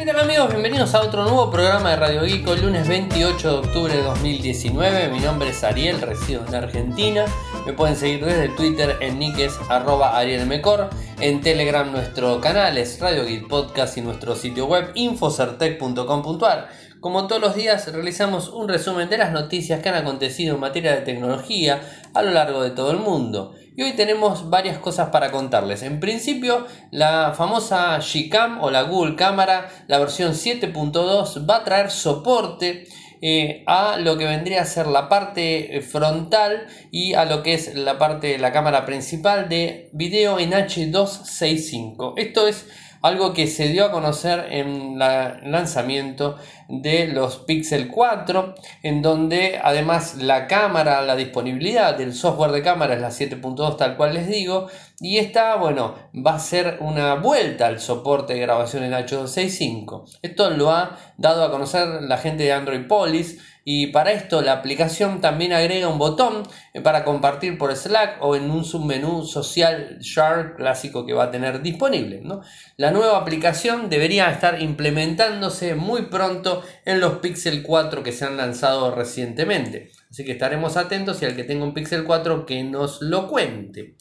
¿Qué tal amigos? Bienvenidos a otro nuevo programa de Radio Geek, el lunes 28 de octubre de 2019. Mi nombre es Ariel, resido en Argentina. Me pueden seguir desde Twitter en nickes arroba arielmecor. En Telegram nuestro canal es Radio Geek Podcast y nuestro sitio web infocertec.com.ar. Como todos los días realizamos un resumen de las noticias que han acontecido en materia de tecnología a lo largo de todo el mundo. Y hoy tenemos varias cosas para contarles. En principio, la famosa Gcam o la Google Cámara, la versión 7.2, va a traer soporte eh, a lo que vendría a ser la parte eh, frontal y a lo que es la parte de la cámara principal de video en H265. Esto es algo que se dio a conocer en el lanzamiento de los Pixel 4, en donde además la cámara, la disponibilidad del software de cámara es la 7.2 tal cual les digo, y esta, bueno, va a ser una vuelta al soporte de grabación en H265. Esto lo ha dado a conocer la gente de Android Police y para esto la aplicación también agrega un botón eh, para compartir por Slack o en un submenú social Share clásico que va a tener disponible. La nueva aplicación debería estar implementándose muy pronto en los Pixel 4 que se han lanzado recientemente. Así que estaremos atentos y al que tenga un Pixel 4 que nos lo cuente.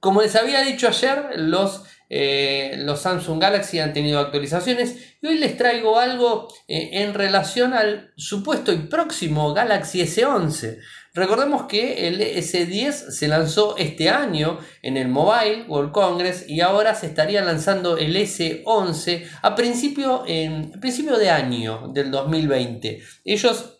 Como les había dicho ayer, los eh, los Samsung Galaxy han tenido actualizaciones y hoy les traigo algo eh, en relación al supuesto y próximo Galaxy S11. Recordemos que el S10 se lanzó este año en el Mobile World Congress y ahora se estaría lanzando el S11 a principio, principio de año del 2020. Ellos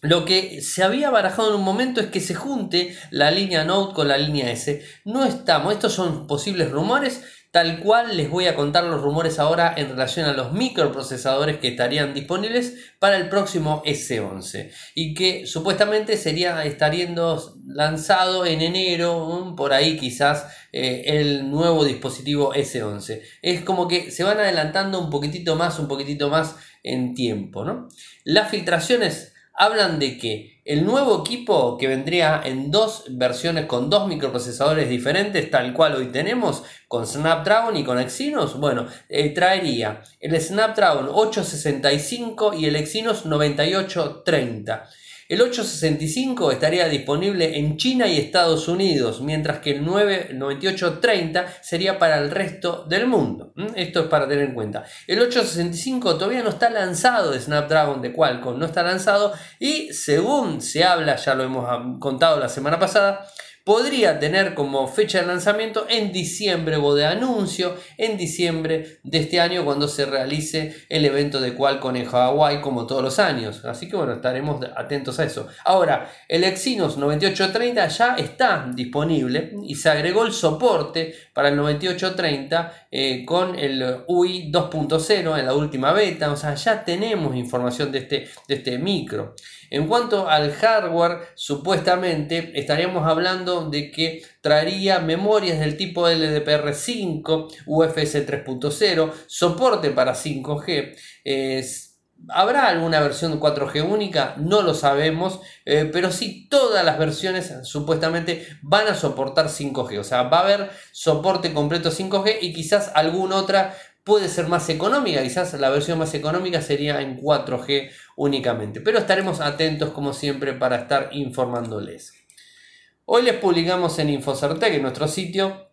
lo que se había barajado en un momento es que se junte la línea Note con la línea S. No estamos, estos son posibles rumores Tal cual les voy a contar los rumores ahora en relación a los microprocesadores que estarían disponibles para el próximo S11 y que supuestamente sería estaríando lanzado en enero, por ahí quizás eh, el nuevo dispositivo S11. Es como que se van adelantando un poquitito más, un poquitito más en tiempo, ¿no? Las filtraciones hablan de que el nuevo equipo que vendría en dos versiones con dos microprocesadores diferentes, tal cual hoy tenemos, con Snapdragon y con Exynos, bueno, eh, traería el Snapdragon 865 y el Exynos 9830. El 865 estaría disponible en China y Estados Unidos, mientras que el 9830 sería para el resto del mundo. Esto es para tener en cuenta. El 865 todavía no está lanzado de Snapdragon de Qualcomm, no está lanzado y según se habla, ya lo hemos ah, contado la semana pasada, podría tener como fecha de lanzamiento en diciembre o de anuncio en diciembre de este año cuando se realice el evento de Qualcomm en Hawaii como todos los años. Así que bueno, estaremos atentos a eso. Ahora, el Exynos 9830 ya está disponible y se agregó el soporte para el 9830 eh, con el UI 2.0 en la última beta. O sea, ya tenemos información de este, de este micro. En cuanto al hardware, supuestamente estaríamos hablando de que traería memorias del tipo LDPR5, UFS 3.0, soporte para 5G. ¿Habrá alguna versión 4G única? No lo sabemos, eh, pero sí todas las versiones supuestamente van a soportar 5G, o sea, va a haber soporte completo 5G y quizás alguna otra puede ser más económica, quizás la versión más económica sería en 4G únicamente, pero estaremos atentos como siempre para estar informándoles. Hoy les publicamos en Infocertec, en nuestro sitio,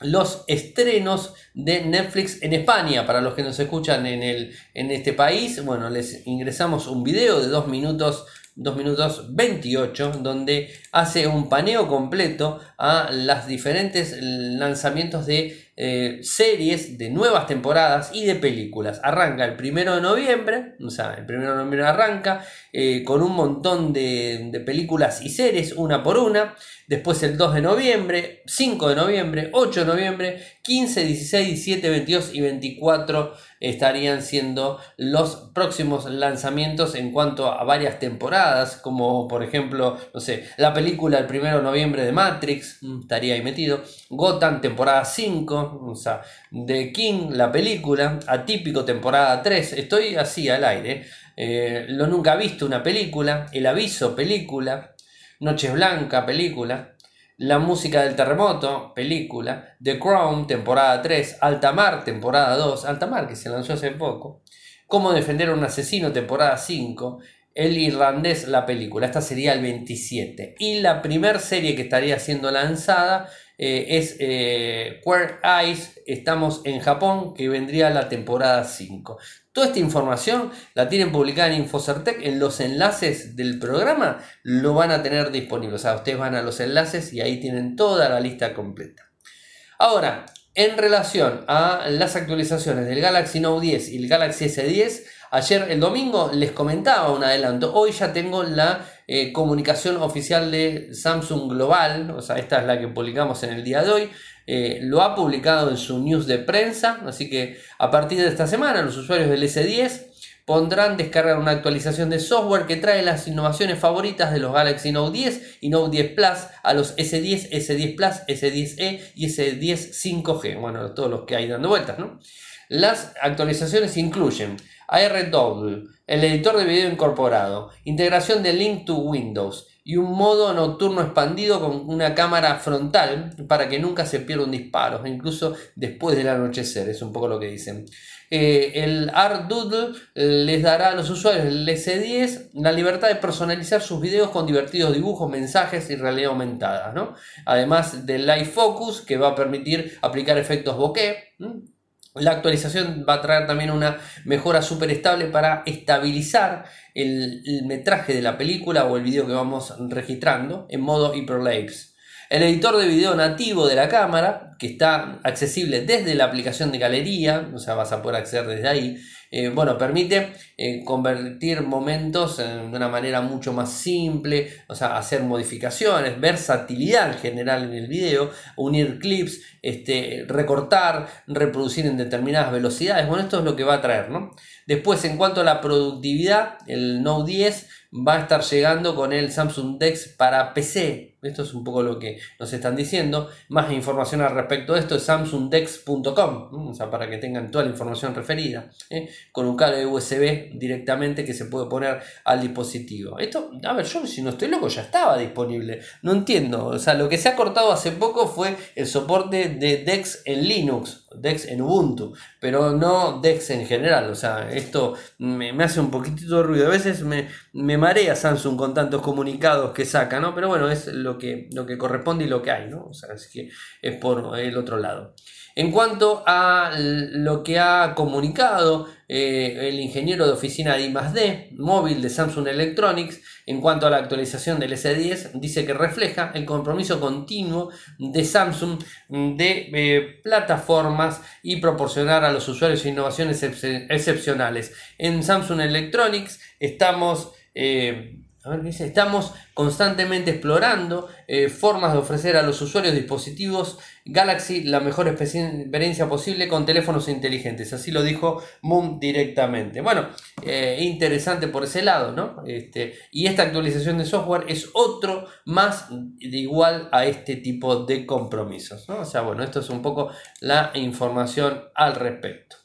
los estrenos de Netflix en España. Para los que nos escuchan en, el, en este país, bueno, les ingresamos un video de 2 minutos 2 minutos 28, donde hace un paneo completo a los diferentes lanzamientos de eh, series, de nuevas temporadas y de películas. Arranca el primero de noviembre, o sea, el primero de noviembre arranca eh, con un montón de, de películas y series, una por una. Después el 2 de noviembre, 5 de noviembre, 8 de noviembre, 15, 16, 17, 22 y 24 estarían siendo los próximos lanzamientos en cuanto a varias temporadas, como por ejemplo, no sé, la película el 1 de noviembre de Matrix, mm, estaría ahí metido, Gotham temporada 5, o sea, The King, la película, Atípico temporada 3, estoy así al aire, eh, lo nunca visto una película, El aviso película, Noches Blanca película, la música del terremoto, película. The Crown, temporada 3. Altamar, temporada 2. Altamar, que se lanzó hace poco. Cómo defender a un asesino, temporada 5. El irlandés, la película. Esta sería el 27. Y la primera serie que estaría siendo lanzada eh, es eh, Eyes. Estamos en Japón, que vendría la temporada 5. Toda esta información la tienen publicada en Infocertec. En los enlaces del programa lo van a tener disponible. O sea, ustedes van a los enlaces y ahí tienen toda la lista completa. Ahora, en relación a las actualizaciones del Galaxy Note 10 y el Galaxy S10, ayer el domingo les comentaba un adelanto. Hoy ya tengo la eh, comunicación oficial de Samsung Global, o sea, esta es la que publicamos en el día de hoy. Eh, lo ha publicado en su news de prensa, así que a partir de esta semana los usuarios del S10 pondrán descargar una actualización de software que trae las innovaciones favoritas de los Galaxy Note 10 y Note 10 Plus a los S10, S10 Plus, S10e y S10 5G. Bueno, todos los que hay dando vueltas, ¿no? Las actualizaciones incluyen ARW, el editor de video incorporado, integración de Link to Windows y un modo nocturno expandido con una cámara frontal para que nunca se pierda un disparo, incluso después del anochecer, es un poco lo que dicen. Eh, el Art Doodle eh, les dará a los usuarios del S10 la libertad de personalizar sus videos con divertidos dibujos, mensajes y realidad aumentada. ¿no? Además del Live Focus que va a permitir aplicar efectos bokeh. La actualización va a traer también una mejora súper estable para estabilizar el, metraje de la película o el video que vamos registrando en modo Hyperlapse. El editor de video nativo de la cámara, que está accesible desde la aplicación de galería, o sea, vas a poder acceder desde ahí, eh, bueno, permite eh, convertir momentos de una manera mucho más simple, o sea, hacer modificaciones, versatilidad en general en el video, unir clips, este, recortar, reproducir en determinadas velocidades. Bueno, esto es lo que va a traer, ¿no? Después, en cuanto a la productividad, el Note 10 va a estar llegando con el Samsung Dex para PC. Esto es un poco lo que nos están diciendo. Más información al respecto de esto es samsungdex.com, o sea, para que tengan toda la información referida, ¿eh? con un cable USB directamente que se puede poner al dispositivo. Esto, a ver, yo si no estoy loco ya estaba disponible. No entiendo, o sea, lo que se ha cortado hace poco fue el soporte de Dex en Linux. Dex en Ubuntu, pero no Dex en general. O sea, esto me, hace un poquitito de ruido. A veces me, me, marea Samsung con tantos comunicados que saca, ¿no? Pero bueno, es lo que, lo que corresponde y lo que hay, ¿no? O sea, es que es por el otro lado. En cuanto a lo que ha comunicado eh, el ingeniero de oficina de I+D móvil de Samsung Electronics, en cuanto a la actualización del S10, dice que refleja el compromiso continuo de Samsung de eh, plataformas y proporcionar a los usuarios innovaciones excepcionales. En Samsung Electronics estamos... Eh, Estamos constantemente explorando eh, formas de ofrecer a los usuarios dispositivos Galaxy la mejor experiencia posible con teléfonos inteligentes. Así lo dijo Moon directamente. Bueno, eh, interesante por ese lado, ¿no? Este, y esta actualización de software es otro más de igual a este tipo de compromisos. ¿no? O sea, bueno, esto es un poco la información al respecto.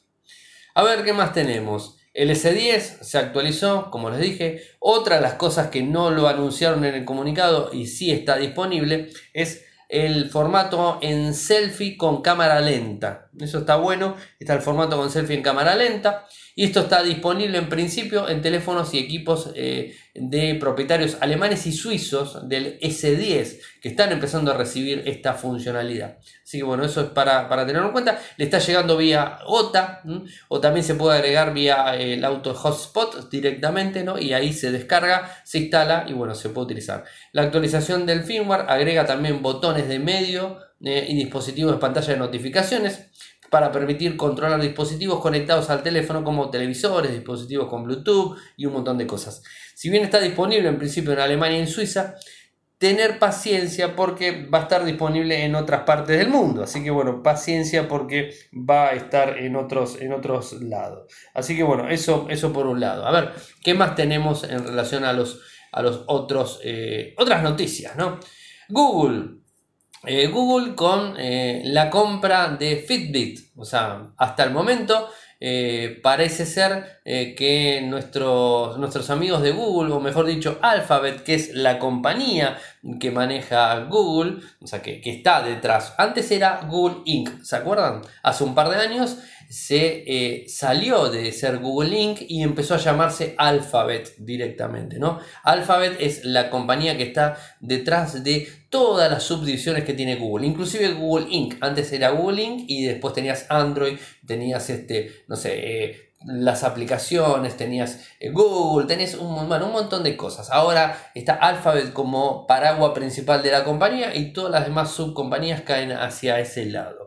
A ver qué más tenemos. El S10 se actualizó, como les dije. Otra de las cosas que no lo anunciaron en el comunicado y sí está disponible es el formato en selfie con cámara lenta. Eso está bueno. Está el formato con selfie en cámara lenta. Y esto está disponible en principio en teléfonos y equipos eh, de propietarios alemanes y suizos del S10 que están empezando a recibir esta funcionalidad. Así que bueno, eso es para, tenerlo en cuenta. Le está llegando vía OTA o también se puede agregar vía eh, el auto hotspot directamente ¿no? y ahí se descarga, se instala y bueno, se puede utilizar. La actualización del firmware agrega también botones de medio eh, y dispositivos de pantalla de notificaciones para permitir controlar dispositivos conectados al teléfono como televisores, dispositivos con Bluetooth y un montón de cosas. Si bien está disponible en principio en Alemania y en Suiza, tener paciencia porque va a estar disponible en otras partes del mundo. Así que bueno, paciencia porque va a estar en otros, en otros lados. Así que bueno, eso, eso por un lado. A ver, ¿qué más tenemos en relación a los, a los otros, eh, otras noticias? ¿no? Google eh, Google con eh, la compra de Fitbit. O sea, hasta el momento eh, parece ser que nuestros, nuestros amigos de Google, o mejor dicho, Alphabet, que es la compañía que maneja Google, o sea, que, que está detrás. Antes era Google Inc., ¿se acuerdan? Hace un par de años se eh, salió de ser Google Inc. y empezó a llamarse Alphabet directamente. ¿no? Alphabet es la compañía que está detrás de todas las subdivisiones que tiene Google, inclusive Google Inc. Antes era Google Inc. y después tenías Android, tenías este, no sé, eh, las aplicaciones, tenías eh, Google, tenías un, un montón de cosas. Ahora está Alphabet como paraguas principal de la compañía y todas las demás subcompañías caen hacia ese lado.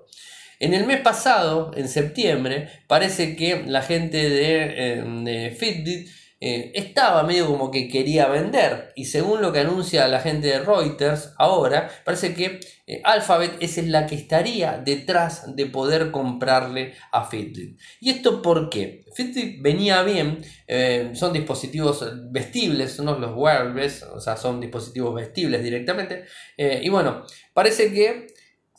En el mes pasado, en septiembre, parece que la gente de, eh, Fitbit eh, estaba medio como que quería vender y según lo que anuncia la gente de Reuters ahora, parece que eh, Alphabet es la que estaría detrás de poder comprarle a Fitbit. ¿Y esto por qué? Fitbit venía bien, eh, son dispositivos vestibles, no los wearables, o sea, son dispositivos vestibles directamente. y bueno, parece que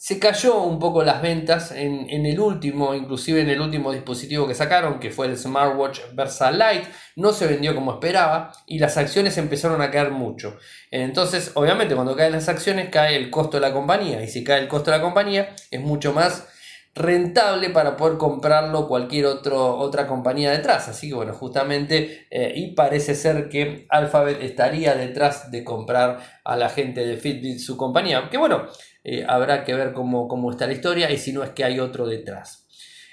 se cayó un poco las ventas en, el último, inclusive en el último dispositivo que sacaron, que fue el Smartwatch Versa Lite, no se vendió como esperaba y las acciones empezaron a caer mucho. Entonces, obviamente, cuando caen las acciones cae el costo de la compañía y si cae el costo de la compañía es mucho más rentable para poder comprarlo cualquier otro, otra compañía detrás. Así que bueno, justamente, eh, y parece ser que Alphabet estaría detrás de comprar a la gente de Fitbit su compañía. Que bueno, eh, habrá que ver cómo, está la historia y si no es que hay otro detrás.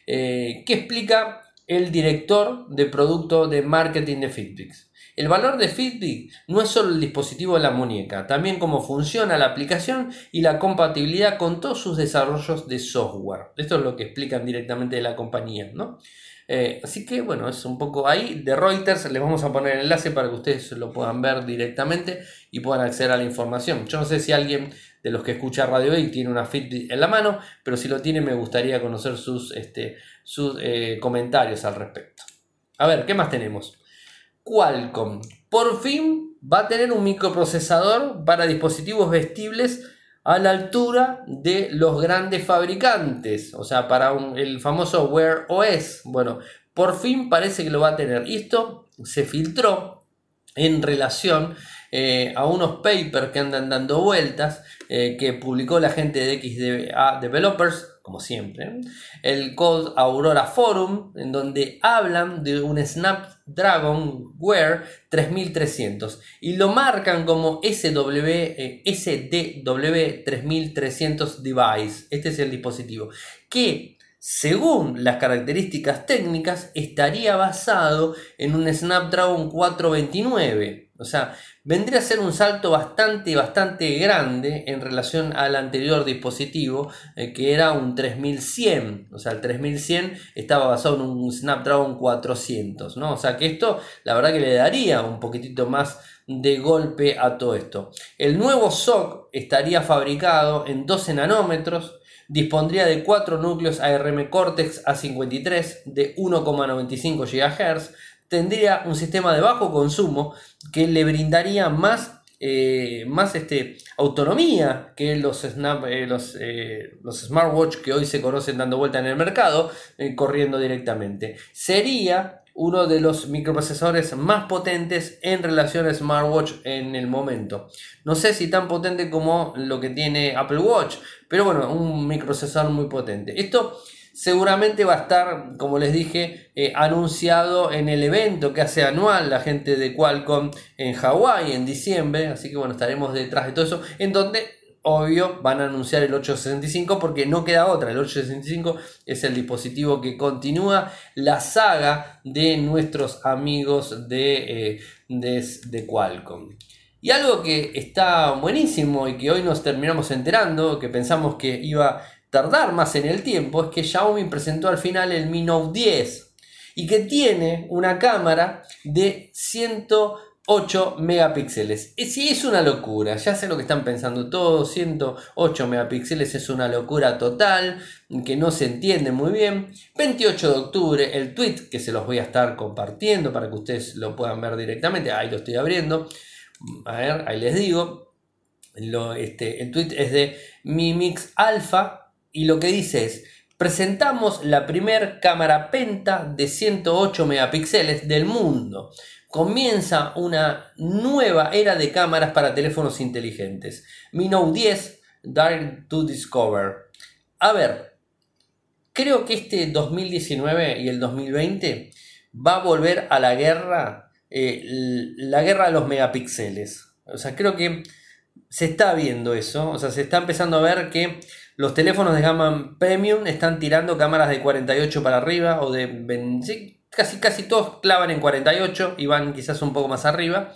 Eh, ¿Qué explica el director de producto de marketing de Fitbit? El valor de Fitbit no es solo el dispositivo de la muñeca, también cómo funciona la aplicación y la compatibilidad con todos sus desarrollos de software. Esto es lo que explican directamente de la compañía, ¿no? Eh, así que bueno, es un poco ahí. De Reuters les vamos a poner el enlace para que ustedes lo puedan ver directamente y puedan acceder a la información. Yo no sé si alguien de los que escucha Radio y tiene una Fitbit en la mano, pero si lo tiene me gustaría conocer sus, este, sus eh, comentarios al respecto. A ver, ¿qué más tenemos? Qualcomm por fin va a tener un microprocesador para dispositivos vestibles a la altura de los grandes fabricantes, o sea, para el famoso Wear OS. Bueno, por fin parece que lo va a tener. Esto se filtró en relación eh, a unos papers que andan dando vueltas eh, que publicó la gente de XDA Developers, como siempre, el Code Aurora Forum, en donde hablan de un Snapdragon Wear 3300 y lo marcan como SW, eh, SDW 3300 device. Este es el dispositivo que según las características técnicas, estaría basado en un Snapdragon 429. O sea, vendría a ser un salto bastante, bastante grande en relación al anterior dispositivo, eh, que era un 3100. O sea, el 3100 estaba basado en un Snapdragon 400, ¿no? O sea, que esto, la verdad que le daría un poquitito más de golpe a todo esto. El nuevo SOC estaría fabricado en 12 nanómetros, dispondría de 4 núcleos ARM Cortex A53 de 1,95 GHz, tendría un sistema de bajo consumo que le brindaría más, eh, más este, autonomía que los, eh, los, eh, los, smartwatch que hoy se conocen dando vuelta en el mercado, corriendo directamente. Sería uno de los microprocesadores más potentes en relación a smartwatch en el momento. No sé si tan potente como lo que tiene Apple Watch, pero bueno, un microprocesador muy potente. Esto seguramente va a estar, como les dije, eh, anunciado en el evento que hace anual la gente de Qualcomm en Hawái en diciembre, así que bueno, estaremos detrás de todo eso, en donde obvio van a anunciar el 865 porque no queda otra. El 865 es el dispositivo que continúa la saga de nuestros amigos de, eh, de, Qualcomm. Y algo que está buenísimo y que hoy nos terminamos enterando, que pensamos que iba tardar más en el tiempo, es que Xiaomi presentó al final el Mi Note 10 y que tiene una cámara de 100 8 megapíxeles. Si es una locura, ya sé lo que están pensando todos, 108 megapíxeles es una locura total, que no se entiende muy bien. 28 de octubre, el tweet que se los voy a estar compartiendo para que ustedes lo puedan ver directamente, ahí lo estoy abriendo. A ver, ahí les digo. este, el tweet es de Mimix Alpha y lo que dice es, presentamos la primer cámara penta de 108 megapíxeles del mundo comienza una nueva era de cámaras para teléfonos inteligentes. Mi Note 10, Direct to Discover. A ver, creo que este 2019 y el 2020 va a volver a la guerra, eh, la guerra de los megapíxeles. O sea, creo que se está viendo eso, o sea, se está empezando a ver que los teléfonos de gama premium están tirando cámaras de 48 para arriba o de 20, casi, casi todos clavan en 48 y van quizás un poco más arriba.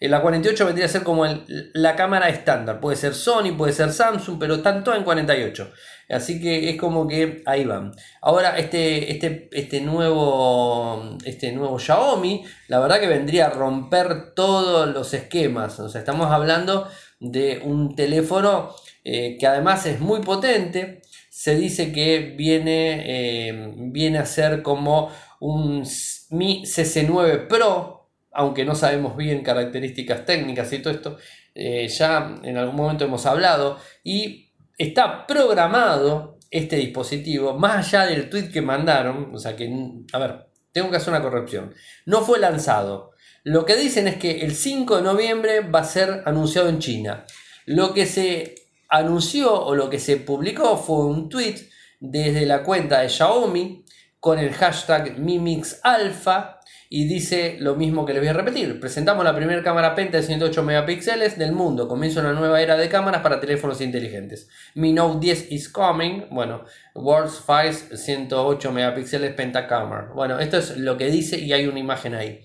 En la 48 vendría a ser como la cámara estándar. Puede ser Sony, puede ser Samsung, pero tanto en 48. Así que es como que ahí van. Ahora, este, este, este, nuevo, este nuevo Xiaomi, la verdad que vendría a romper todos los esquemas. O sea, estamos hablando de un teléfono eh, que además es muy potente. Se dice que viene, eh, viene a ser como un Mi CC9 Pro, aunque no sabemos bien características técnicas y todo esto, eh, ya en algún momento hemos hablado, y está programado este dispositivo, más allá del tweet que mandaron, o sea que, a ver, tengo que hacer una corrección, no fue lanzado. Lo que dicen es que el 5 de noviembre va a ser anunciado en China. Lo que se anunció o lo que se publicó fue un tweet desde la cuenta de Xiaomi con el hashtag MimixAlpha y dice lo mismo que les voy a repetir. Presentamos la primera cámara penta de 108 megapíxeles del mundo. Comienza una nueva era de cámaras para teléfonos inteligentes. Mi Note 10 is coming. Bueno, World's Files 108 megapíxeles pentacamera. Bueno, esto es lo que dice y hay una imagen ahí.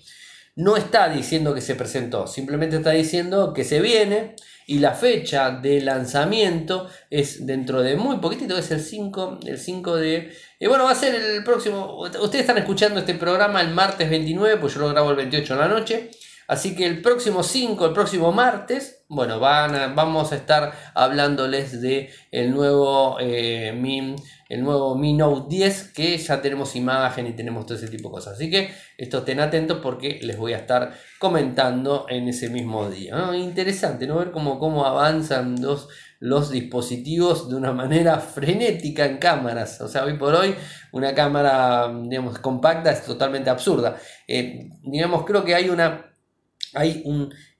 No está diciendo que se presentó, simplemente está diciendo que se viene y la fecha de lanzamiento es dentro de muy poquitito, es el 5, el 5 de... Y bueno, va a ser el próximo... Ustedes están escuchando este programa el martes 29, pues yo lo grabo el 28 de la noche. Así que el próximo 5, el próximo martes, bueno, van vamos a estar hablándoles de el nuevo eh, Mi, el nuevo Mi Note 10, que ya tenemos imagen y tenemos todo ese tipo de cosas. Así que esto estén atentos porque les voy a estar comentando en ese mismo día. Interesante, ¿no? Ver cómo, cómo avanzan los, los dispositivos de una manera frenética en cámaras. O sea, hoy por hoy una cámara, digamos, compacta es totalmente absurda. Eh, digamos, creo que hay una hay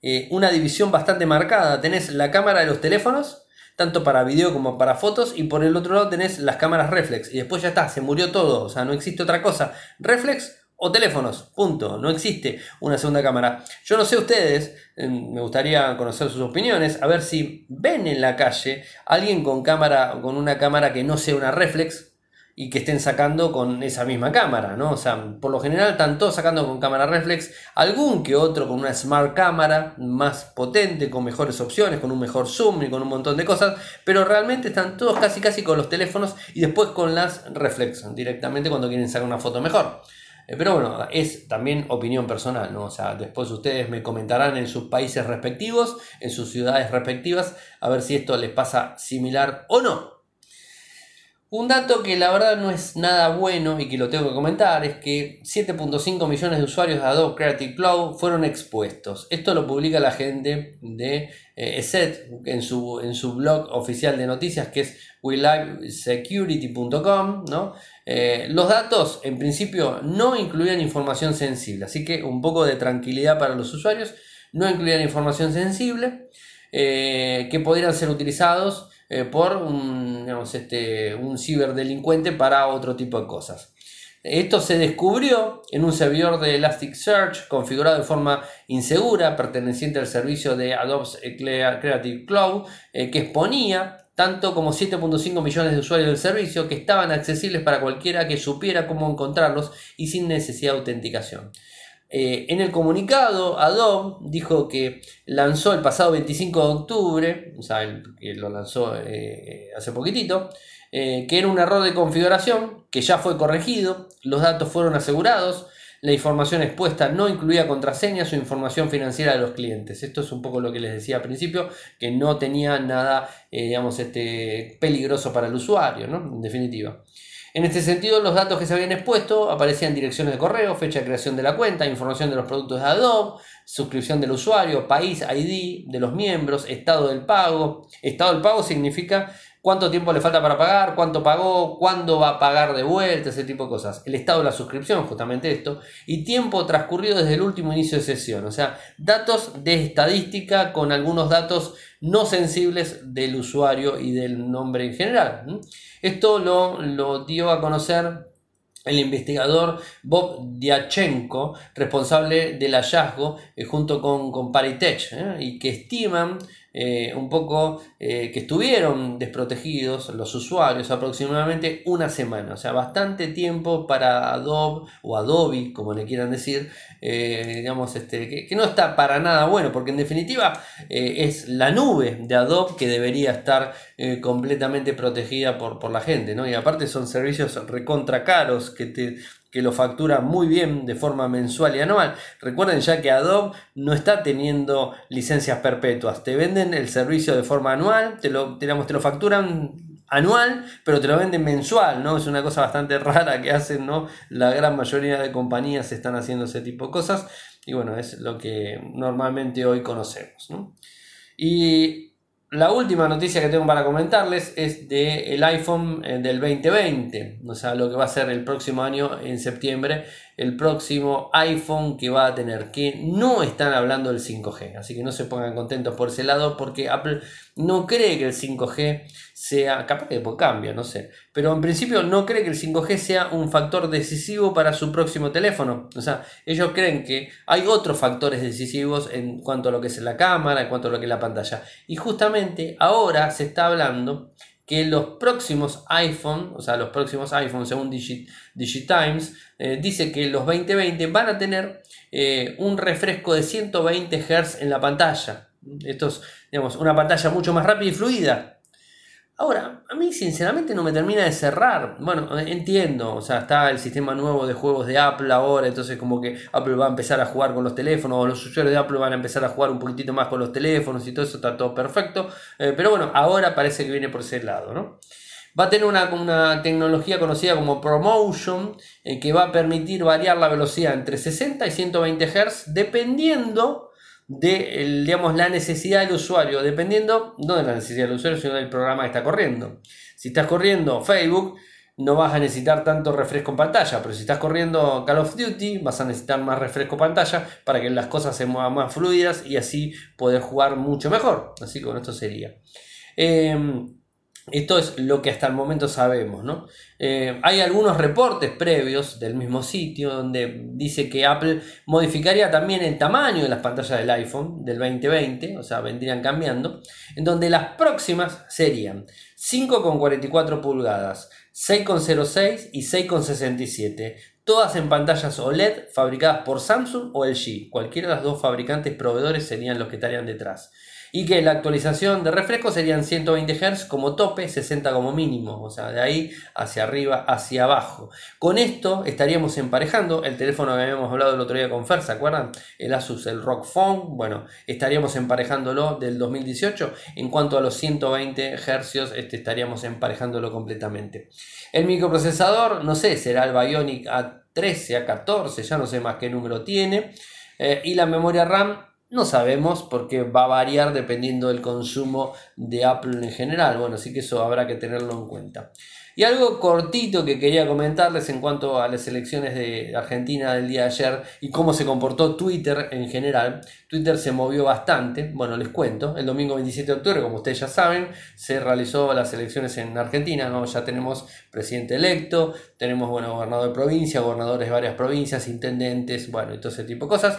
eh, una división bastante marcada. Tenés la cámara de los teléfonos, tanto para video como para fotos, y por el otro lado tenés las cámaras reflex. Y después ya está, se murió todo, o sea, no existe otra cosa. Reflex o teléfonos, punto. No existe una segunda cámara. Yo no sé ustedes, me gustaría conocer sus opiniones, a ver si ven en la calle alguien con cámara, con una cámara que no sea una reflex, y que estén sacando con esa misma cámara, ¿no? O sea, por lo general están todos sacando con cámara reflex, algún que otro con una smart cámara más potente, con mejores opciones, con un mejor zoom y con un montón de cosas, pero realmente están todos casi casi con los teléfonos y después con las reflex directamente cuando quieren sacar una foto mejor. Eh, pero bueno, es también opinión personal, ¿no? O sea, después ustedes me comentarán en sus países respectivos, en sus ciudades respectivas, a ver si esto les pasa similar o no. Un dato que la verdad no es nada bueno y que lo tengo que comentar es que 7.5 millones de usuarios de Adobe Creative Cloud fueron expuestos. Esto lo publica la gente de eh, ESET en su, en su blog oficial de noticias que es WeLiveSecurity.com. ¿no? Eh, los datos en principio no incluían información sensible, así que un poco de tranquilidad para los usuarios. No incluían información sensible eh, que podrían ser utilizados eh, por un, este, un ciberdelincuente para otro tipo de cosas. Esto se descubrió en un servidor de Elasticsearch configurado de forma insegura, perteneciente al servicio de Adobe Creative Cloud, eh, que exponía tanto como 7.5 millones de usuarios del servicio que estaban accesibles para cualquiera que supiera cómo encontrarlos y sin necesidad de autenticación. Eh, en el comunicado, Adobe dijo que lanzó el pasado 25 de octubre, o sea, que lo lanzó eh, hace poquitito, eh, que era un error de configuración que ya fue corregido, los datos fueron asegurados, la información expuesta no incluía contraseñas o información financiera de los clientes. Esto es un poco lo que les decía al principio, que no tenía nada, digamos, este, peligroso para el usuario, ¿no? En definitiva. En este sentido, los datos que se habían expuesto aparecían direcciones de correo, fecha de creación de la cuenta, información de los productos de Adobe, suscripción del usuario, país, ID de los miembros, estado del pago. Estado del pago significa cuánto tiempo le falta para pagar, cuánto pagó, cuándo va a pagar de vuelta, ese tipo de cosas. El estado de la suscripción, justamente esto, y tiempo transcurrido desde el último inicio de sesión, o sea, datos de estadística con algunos datos no sensibles del usuario y del nombre en general. Esto lo, lo dio a conocer el investigador Bob Diachenko, responsable del hallazgo eh, junto con, Paritech, ¿eh? y que estiman eh, un poco que estuvieron desprotegidos los usuarios aproximadamente una semana, o sea, bastante tiempo para Adobe o Adobe, como le quieran decir, digamos, este, que, no está para nada bueno, porque en definitiva es la nube de Adobe que debería estar completamente protegida por, por la gente, ¿no? y aparte son servicios recontra caros que, te, que lo factura muy bien de forma mensual y anual. Recuerden ya que Adobe no está teniendo licencias perpetuas. Te venden el servicio de forma anual, te lo, te, lo facturan anual, pero te lo venden mensual, ¿no? Es una cosa bastante rara que hacen, ¿no? La gran mayoría de compañías están haciendo ese tipo de cosas y bueno, es lo que normalmente hoy conocemos, Y la última noticia que tengo para comentarles es del el iPhone eh, del 2020, o sea, lo que va a ser el próximo año en septiembre, el próximo iPhone que va a tener, que no están hablando del 5G, así que no se pongan contentos por ese lado porque Apple no cree que el 5G sea, capaz que después cambia, no sé, pero en principio no cree que el 5G sea un factor decisivo para su próximo teléfono. O sea, ellos creen que hay otros factores decisivos en cuanto a lo que es la cámara, en cuanto a lo que es la pantalla. Y justamente ahora se está hablando que los próximos iPhone, o sea, los próximos iPhone según Digitimes, eh, dice que los 2020 van a tener eh, un refresco de 120 Hz en la pantalla. Esto es, digamos, una pantalla mucho más rápida y fluida. Ahora, a mí sinceramente no me termina de cerrar. Bueno, entiendo, o sea, está el sistema nuevo de juegos de Apple ahora, entonces como que Apple va a empezar a jugar con los teléfonos, o los usuarios de Apple van a empezar a jugar un poquitito más con los teléfonos y todo eso está todo perfecto. Eh, pero bueno, ahora parece que viene por ese lado, ¿no? Va a tener una, tecnología conocida como ProMotion, eh, que va a permitir variar la velocidad entre 60 y 120 Hz, dependiendo de digamos, la necesidad del usuario, dependiendo no de la necesidad del usuario, sino del programa que está corriendo. Si estás corriendo Facebook, no vas a necesitar tanto refresco en pantalla, pero si estás corriendo Call of Duty, vas a necesitar más refresco en pantalla para que las cosas se muevan más fluidas y así poder jugar mucho mejor. Así que con esto sería. Em, esto es lo que hasta el momento sabemos. ¿no? Eh, hay algunos reportes previos del mismo sitio donde dice que Apple modificaría también el tamaño de las pantallas del iPhone del 2020, o sea, vendrían cambiando, en donde las próximas serían 5,44 pulgadas, 6,06 y 6,67. Todas en pantallas OLED fabricadas por Samsung o LG. Cualquiera de los dos fabricantes proveedores serían los que estarían detrás y que la actualización de refresco serían 120 Hz como tope, 60 como mínimo, o sea, de ahí hacia arriba, hacia abajo. Con esto estaríamos emparejando el teléfono que habíamos hablado el otro día con Fer, ¿se acuerdan? El Asus, el ROG Phone, bueno, estaríamos emparejándolo del 2018. En cuanto a los 120 Hz, este, estaríamos emparejándolo completamente. El microprocesador, no sé, será el Bionic A13, A14, ya no sé más qué número tiene. Eh, y la memoria RAM no sabemos porque va a variar dependiendo del consumo de Apple en general. Bueno, así que eso habrá que tenerlo en cuenta. Y algo cortito que quería comentarles en cuanto a las elecciones de Argentina del día de ayer y cómo se comportó Twitter en general. Twitter se movió bastante, bueno, les cuento, el domingo 27 de octubre, como ustedes ya saben, se realizó las elecciones en Argentina, ¿no? ya tenemos presidente electo, tenemos, bueno, gobernador de provincia, gobernadores de varias provincias, intendentes, bueno, y todo ese tipo de cosas.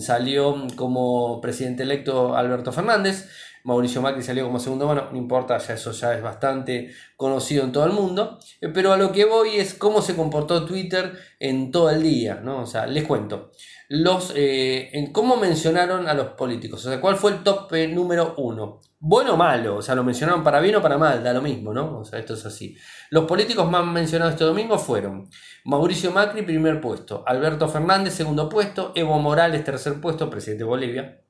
Salió como presidente electo Alberto Fernández. Mauricio Macri salió como segundo, bueno, no importa, ya eso ya es bastante conocido en todo el mundo, eh, pero a lo que voy es cómo se comportó Twitter en todo el día, ¿no? O sea, les cuento. Los, eh, en cómo mencionaron a los políticos, o sea, cuál fue el top eh, número uno. Bueno o malo, o sea, lo mencionaron para bien o para mal, da lo mismo, ¿no? O sea, esto es así. Los políticos más mencionados este domingo fueron Mauricio Macri, primer puesto, Alberto Fernández, segundo puesto, Evo Morales, tercer puesto, presidente de Bolivia,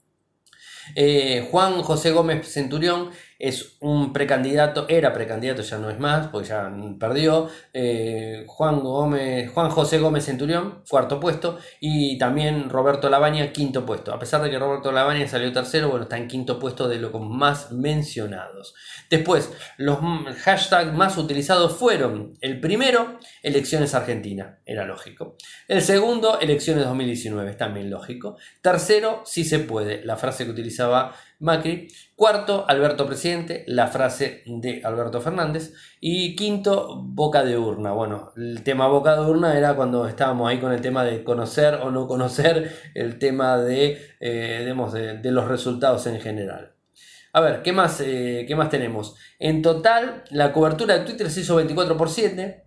eh, Juan José Gómez Centurión es un precandidato, era precandidato, ya no es más, porque ya perdió, eh, Juan, Gómez, Juan José Gómez Centurión, cuarto puesto, y también Roberto Labaña, quinto puesto. A pesar de que Roberto Labaña salió tercero, bueno, está en quinto puesto de los más mencionados. Después, los hashtags más utilizados fueron el primero, elecciones Argentina, era lógico. El segundo, elecciones 2019, también lógico. Tercero, si se puede, la frase que utilizaba Macri. Cuarto, Alberto Presidente, la frase de Alberto Fernández. Y quinto, boca de urna. Bueno, el tema boca de urna era cuando estábamos ahí con el tema de conocer o no conocer el tema de, eh, de, los resultados en general. A ver, ¿qué más, eh, ¿qué más tenemos? En total, la cobertura de Twitter se hizo 24 por 7.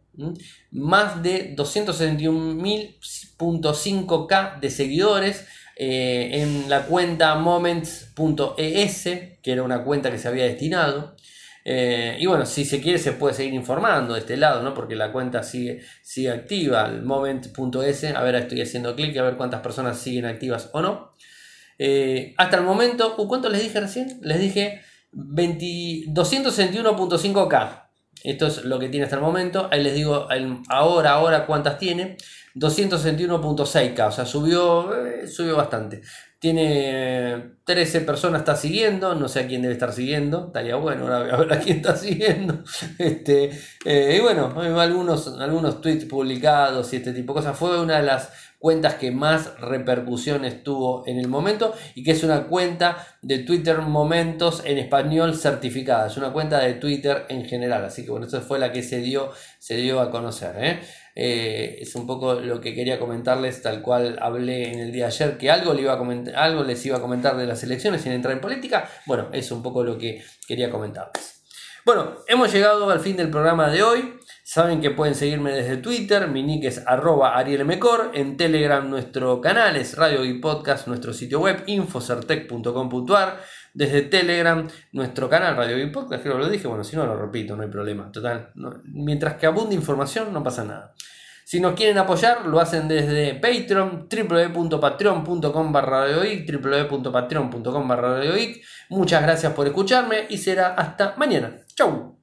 Más de 271.5k de seguidores eh, en la cuenta moments.es, que era una cuenta que se había destinado. Eh, y bueno, si se quiere se puede seguir informando de este lado, ¿no? Porque la cuenta sigue, sigue activa, el moment.es. A ver, estoy haciendo clic a ver cuántas personas siguen activas o no. Eh, hasta el momento, uh, ¿cuánto les dije recién? Les dije 261.5k. Esto es lo que tiene hasta el momento. Ahí les digo ahora, ahora cuántas tiene. 261.6k, o sea, subió, eh, subió bastante. Tiene 13 personas está siguiendo, no sé a quién debe estar siguiendo, estaría bueno ahora a ver a quién está siguiendo. Este, eh, y bueno, algunos, algunos tweets publicados y este tipo de cosas. Fue una de las cuentas que más repercusiones tuvo en el momento y que es una cuenta de Twitter Momentos en español certificada. Es una cuenta de Twitter en general, así que bueno, esa fue la que se dio, se dio a conocer. ¿eh? Eh, es un poco lo que quería comentarles, tal cual hablé en el día de ayer, que algo, algo les iba a comentar de las elecciones sin entrar en política. Bueno, es un poco lo que quería comentarles. Bueno, hemos llegado al fin del programa de hoy. Saben que pueden seguirme desde Twitter, mi nick es arroba arielmecor, en Telegram nuestro canal es Radio y Podcast, nuestro sitio web infocertec.com.ar, desde Telegram nuestro canal Radio y Podcast, creo que lo dije, bueno, si no lo repito, no hay problema, total, mientras que abunde información no pasa nada. Si nos quieren apoyar, lo hacen desde Patreon, www.patreon.com barra www.patreon.com barra Muchas gracias por escucharme y será hasta mañana. Chau.